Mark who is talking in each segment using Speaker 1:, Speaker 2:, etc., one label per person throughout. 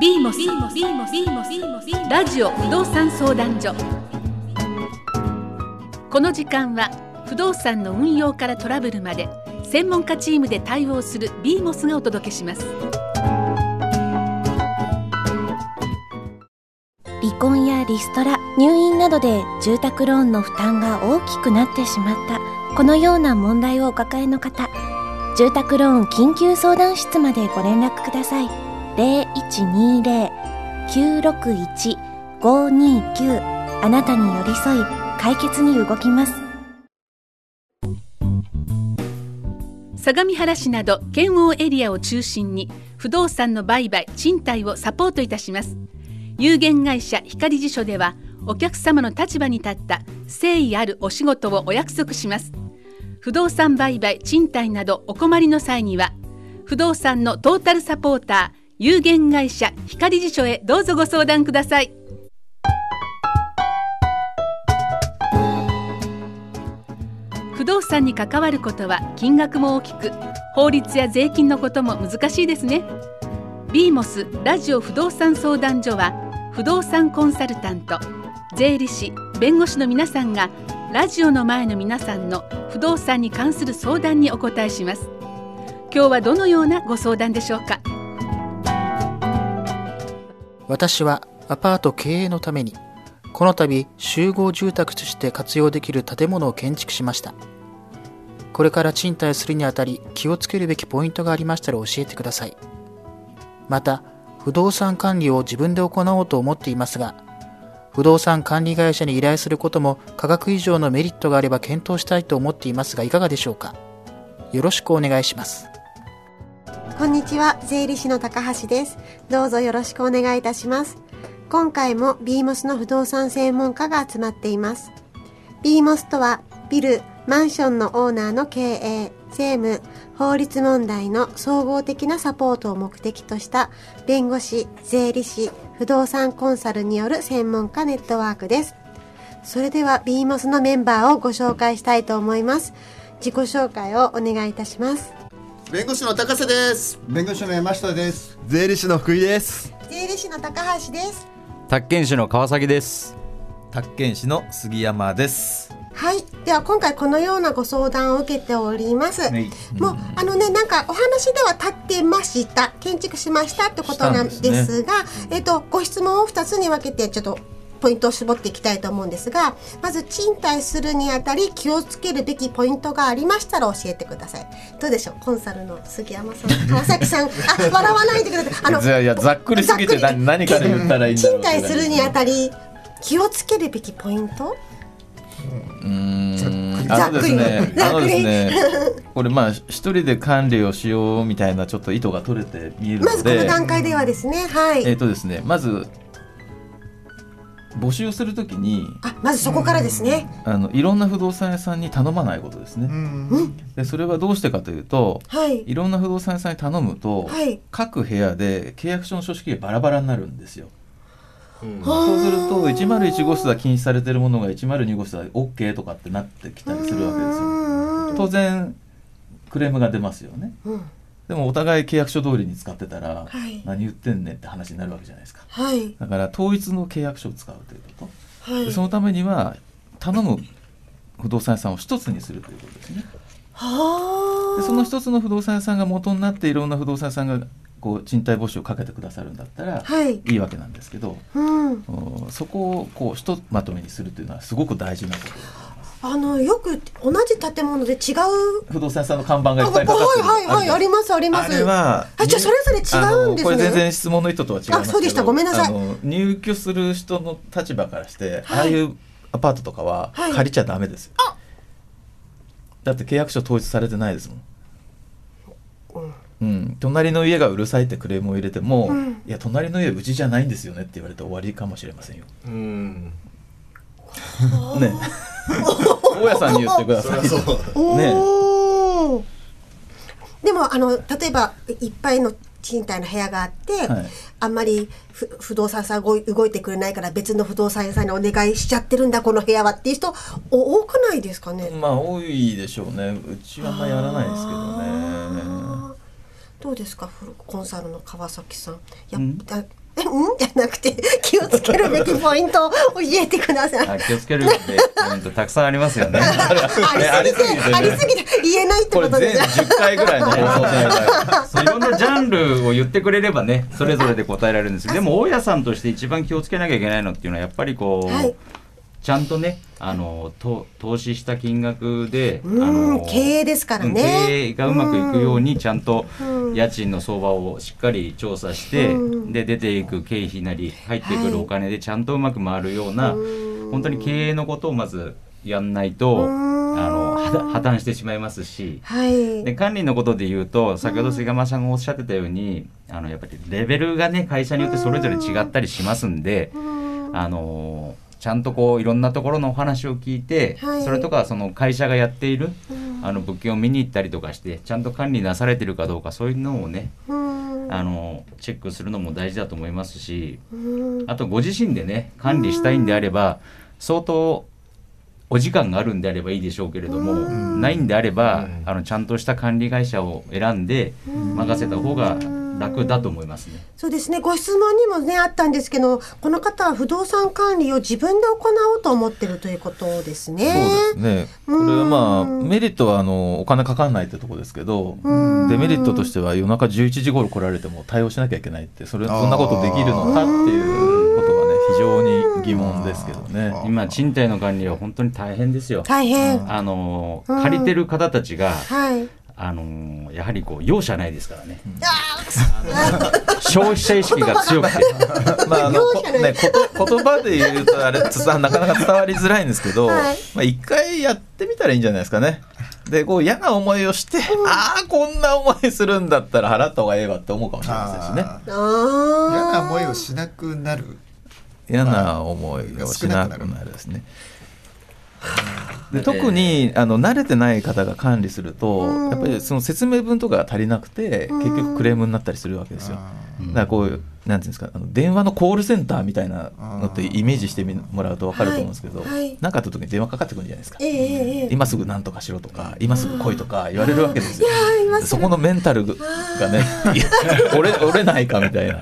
Speaker 1: ビーモスビーモスビーモスビーモスビーモスラジオ不動産相談所。この時間は不動産の運用からトラブルまで専門家チームで対応するビーモスがお届けします。
Speaker 2: 離婚やリストラ入院などで住宅ローンの負担が大きくなってしまったこのような問題をお抱えの方住宅ローン緊急相談室までご連絡ください。0120-961-529あなたに寄り添い解決に動きます。
Speaker 1: 相模原市など県央エリアを中心に不動産の売買賃貸をサポートいたします。有限会社光辞書ではお客様の立場に立った誠意あるお仕事をお約束します。不動産売買賃貸などお困りの際には不動産のトータルサポーター有限会社光辞書へどうぞご相談ください。不動産に関わることは金額も大きく法律や税金のことも難しいですね。ビーモスラジオ不動産相談所は不動産コンサルタント税理士弁護士の皆さんがラジオの前の皆さんの不動産に関する相談にお答えします。今日はどのようなご相談でしょうか。
Speaker 3: 私はアパート経営のためにこの度集合住宅として活用できる建物を建築しました。これから賃貸するにあたり気をつけるべきポイントがありましたら教えてください。また不動産管理を自分で行おうと思っていますが不動産管理会社に依頼することも価格以上のメリットがあれば検討したいと思っていますがいかがでしょうか？よろしくお願いします。
Speaker 4: こんにちは税理士の高橋です。どうぞよろしくお願いいたします。今回もビーモスの不動産専門家が集まっています。ビーモスとはビルマンションのオーナーの経営政務法律問題の総合的なサポートを目的とした弁護士税理士不動産コンサルによる専門家ネットワークです。それでは BMOS のメンバーをご紹介したいと思います。自己紹介をお願いいたします。
Speaker 5: 弁護士の高瀬です。
Speaker 6: 弁護士の山下です。
Speaker 7: 税理士の福井です。
Speaker 4: 税理士の高橋です。
Speaker 8: 宅建士の川崎です。
Speaker 9: 宅建士の杉山です。
Speaker 4: はい。では今回このようなご相談を受けております。はい、もうあのねなんかお話では立ってました、建築しましたってことなんですが、すね、えっ、とご質問を二つに分けてちょっとポイントを絞っていきたいと思うんですがまず賃貸するにあたり気をつけるべきポイントがありましたら教えてください。どうでしょう？コンサルの杉山さん。川崎さん。あ笑わないでください。あの
Speaker 8: いやざっくりすぎて何何から言ったらいいんだ
Speaker 4: ろう賃貸するにあたり気をつけるべきポイント？
Speaker 8: うん。あのですね、あのですね、これまあ一人で管理をしようみたいなちょっと意図が取れて見えるので、
Speaker 4: まずこの段階ではですね、はい。
Speaker 8: えっ、とですね、まず募集するときに
Speaker 4: あまずそこからですね、
Speaker 8: あのいろんな不動産屋さんに頼まないことですね、でそれはどうしてかというと、はい、いろんな不動産屋さんに頼むと、はい、各部屋で契約書の書式がバラバラになるんですよ。そうすると101号室は禁止されてるものが102号室は OK とかってなってきたりするわけですよ。当然クレームが出ますよね。うん、でもお互い契約書通りに使ってたら、はい、何言ってんねんって話になるわけじゃないですか。はい、だから統一の契約書を使うということ、はい、そのためには頼む不動産屋さんを一つにするということですね。でその一つの不動産屋さんが元になっていろんな不動産屋さんがこう賃貸募集をかけてくださるんだったら、はい、いいわけなんですけど、うん、そこをこうひとまとめにするというのはすごく大事なこと
Speaker 4: あのよく同じ建物で違う。
Speaker 8: 不動産屋さんの看板がいっぱいかかってる
Speaker 4: はいはいはいありますあります。
Speaker 8: あれは
Speaker 4: あじゃそれぞれ違うんですね。
Speaker 8: これ全然質問の意図とは違います
Speaker 4: あそうでした。ごめんなさい。
Speaker 8: 入居する人の立場からして、はい、ああいうアパートとかは借りちゃダメですよ、はい、だって契約書統一されてないですもん。うん、隣の家がうるさいってクレームを入れても、うん、いや隣の家うちじゃないんですよねって言われて終わりかもしれませんよ。うん、ね 大家さんに言ってください。ね。
Speaker 4: でもあの例えばいっぱいの賃貸の部屋があって、はい、あんまり不動産さん動いてくれないから別の不動産屋さんにお願いしちゃってるんだこの部屋はっていう人多くないですかね？
Speaker 8: まあ多いでしょうね。うちはあんまやらないですけどね。
Speaker 4: どうですかコンサルの川崎さん。や、うん？じゃなくて気をつけるべきポイントを教えてくださ
Speaker 10: い。気をつけるべきポイントたくさんありますよね。
Speaker 4: ありすぎてありすぎて。言えないってことで
Speaker 10: す。10回ぐらいの放送しいろんなジャンルを言ってくれればねそれぞれで答えられるんですでも大家さんとして一番気をつけなきゃいけないのっていうのはやっぱりこう、はい。ちゃんとねあのと投資した金額で、あの
Speaker 4: 経営ですからね。
Speaker 10: 経営がうまくいくようにちゃんと家賃の相場をしっかり調査して、で出ていく経費なり入ってくるお金でちゃんとうまく回るような、本当に経営のことをまずやんないと。あの破綻してしまいますし、はい、で管理のことで言うと先ほど菅間さんがおっしゃってたようにあのやっぱりレベルがね会社によってそれぞれ違ったりしますんで、あのちゃんとこういろんなところのお話を聞いて、はい、それとかその会社がやっている、うん、あの物件を見に行ったりとかしてちゃんと管理なされてるかどうかそういうのをね、うん、あのチェックするのも大事だと思いますし、うん、あとご自身でね管理したいんであれば相当お時間があるんであればいいでしょうけれども、ないんであれば、あのちゃんとした管理会社を選んで任せた方が楽だと思いますね。
Speaker 4: そうですね。ご質問にもねあったんですけど、この方は不動産管理を自分で行おうと思ってるということですね。
Speaker 8: そうですね。これはまあメリットはあのお金かかんないってとこですけど、デメリットとしては夜中11時頃来られても対応しなきゃいけないってそれそんなことできるのかっていうことがね非常に疑問ですけどね。
Speaker 10: 今賃貸の管理は本当に大変ですよ。
Speaker 4: 大変。
Speaker 10: あの借りてる方たちが、はい。あのー、やはりこう容赦ないですからね。消費者意識が強くて。
Speaker 8: まああのねこと 言葉で言うとあれつなかなか伝わりづらいんですけど、はい、まあ一回やってみたらいいんじゃないですかね。でこう嫌な思いをして、うん、ああこんな思いするんだったら払った方がええわって思うかもしれませんしね。嫌
Speaker 11: な思いをしなくなる。
Speaker 8: 嫌な思いをしなくなるですね。で特にあの慣れてない方が管理すると、やっぱりその説明文とかが足りなくて、結局クレームになったりするわけですよ。だからこうなんていうんですかあの電話のコールセンターみたいなのってイメージしてもらうと分かると思うんですけど何、はい。はい、かあった時に電話かかってくるんじゃないですか、えー、今すぐ何とかしろとか今すぐ来いとか言われるわけですよ。そこのメンタルがね 折れ折れないかみたいな。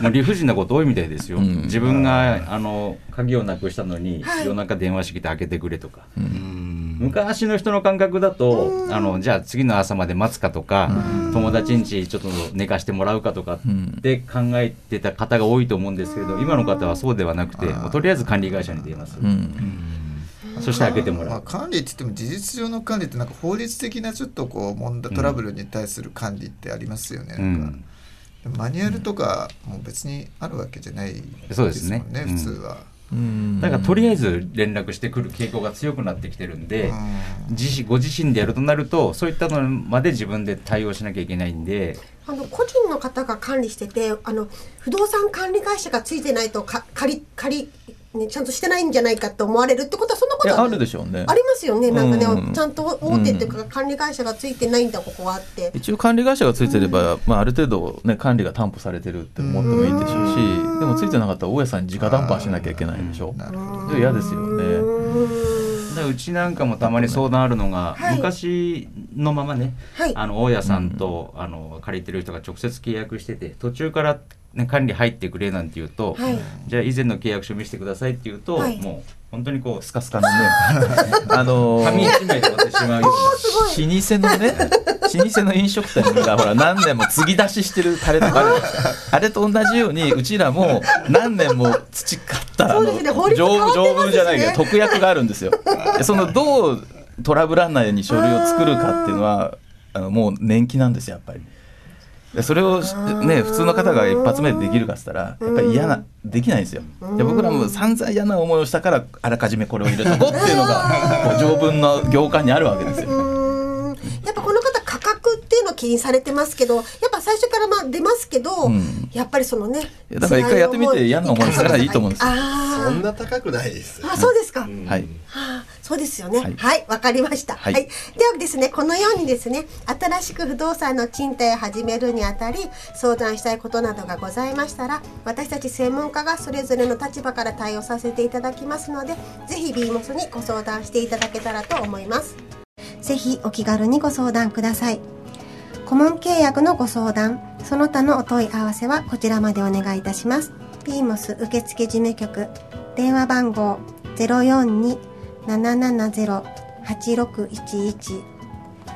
Speaker 10: もう理不尽なこと多いみたいですよ、うん、自分があの鍵をなくしたのに、夜中電話してきて開けてくれとか、うん昔の人の感覚だと、あのじゃあ次の朝まで待つかとか、友達ん家ちょっと寝かしてもらうかとかって考えてた方が多いと思うんですけれど今の方はそうではなくてとりあえず管理会社に出ます。そして開けてもらう、まあ、
Speaker 11: 管理って言っても事実上の管理ってなんか法律的なちょっとこう問題トラブルに対する管理ってありますよね、うん、なんか。マニュアルとかも別にあるわけじゃないですもんね、ね、普通は。
Speaker 10: だからとりあえず連絡してくる傾向が強くなってきてるんで、自ご自身でやるとなるとそういったのまで自分で対応しなきゃいけないんで。
Speaker 4: あの個人の方が管理しててあの不動産管理会社がついてないとか借り借りね、ちゃんとしてないんじゃないかと思われるってことはそんなことは
Speaker 8: あるでしょうね。
Speaker 4: ありますよね。なんかね、うん、ちゃんと大手っていうか管理会社がついてないんだここはって、
Speaker 8: 一応管理会社がついてれば、うん、まあ、ある程度、ね、管理が担保されてるって思ってもいいでしょうし、うでもついてなかったら大家さんに直談判しなきゃいけないでしょ。う嫌ですよね。
Speaker 10: うちなんかもたまに相談あるのが、はい、昔のままね、はい、あの大家さんと、あの借りてる人が直接契約してて途中からね、管理入ってくれなんて言うと、はい、じゃあ以前の契約書見せてくださいって言うと、はい、もう本当にこうスカスカのね あのー、紙一枚でってしまうよ。うな老
Speaker 8: 舗のね 老舗の飲食店がほら何年も継ぎ出ししてるタレとかある。あれと同じようにうちらも何年も培ったあの、ね、丈夫じゃないけど特約があるんですよ。そのどうトラブらないように書類を作るかっていうのはあのもう年季なんですよやっぱり。それをね普通の方が一発目でできるかっつったらやっぱり嫌なできないんですよで僕らも散々嫌な思いをしたからあらかじめこれを入れとこうっていうのが条文の行間にあるわけですよ。
Speaker 4: やっぱこの方価格っていうのを気にされてますけどやっぱ最初からまあ出ますけど、うん、やっぱりそのね
Speaker 8: だから一回やってみて嫌な思いしたらいいと思うんですよ。
Speaker 11: そんな高くないです。
Speaker 4: あそうですか。は
Speaker 8: い。
Speaker 4: はあそうですよね。はい、わ、はい、かりました。はい、はい。ではですね、このようにですね、新しく不動産の賃貸を始めるにあたり、相談したいことなどがございましたら、私たち専門家がそれぞれの立場から対応させていただきますので、ぜひ BMOS にご相談していただけたらと思います。ぜひお気軽にご相談ください。顧問契約のご相談、その他のお問い合わせはこちらまでお願いいたします。ビーモス受付事務局電話番号042-770-8611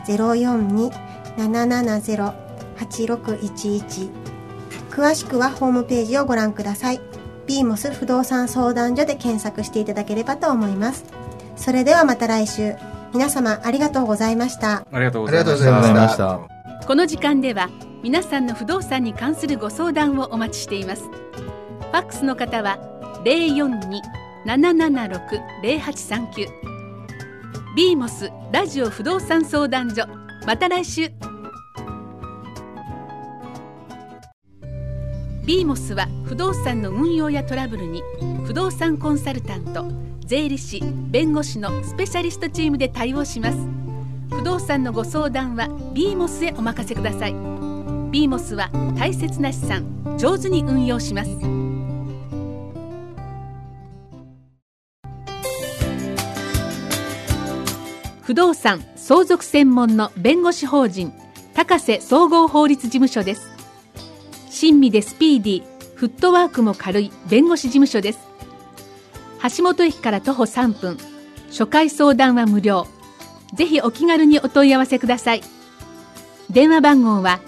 Speaker 4: 042-770-8611詳しくはホームページをご覧ください。ビーモス不動産相談所で検索していただければと思います。それではまた来週。皆様ありがとうございました。
Speaker 10: ありがとうございました。
Speaker 1: この時間では皆さんの不動産に関するご相談をお待ちしています。ファックスの方は776-0839ビーモスラジオ不動産相談所。また来週。ビーモスは不動産の運用やトラブルに不動産コンサルタント税理士弁護士のスペシャリストチームで対応します。不動産のご相談はビーモスへお任せください。ビーモスは大切な資産上手に運用します。不動産相続専門の弁護士法人高瀬総合法律事務所です。親身でスピーディーフットワークも軽い弁護士事務所です。橋本駅から徒歩3分初回相談は無料。ぜひお気軽にお問い合わせください。電話番号は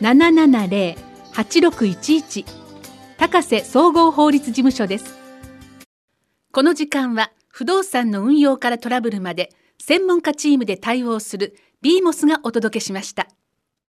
Speaker 1: 042-770-8611高瀬総合法律事務所です。この時間は不動産の運用からトラブルまで専門家チームで対応する BMOS がお届けしました。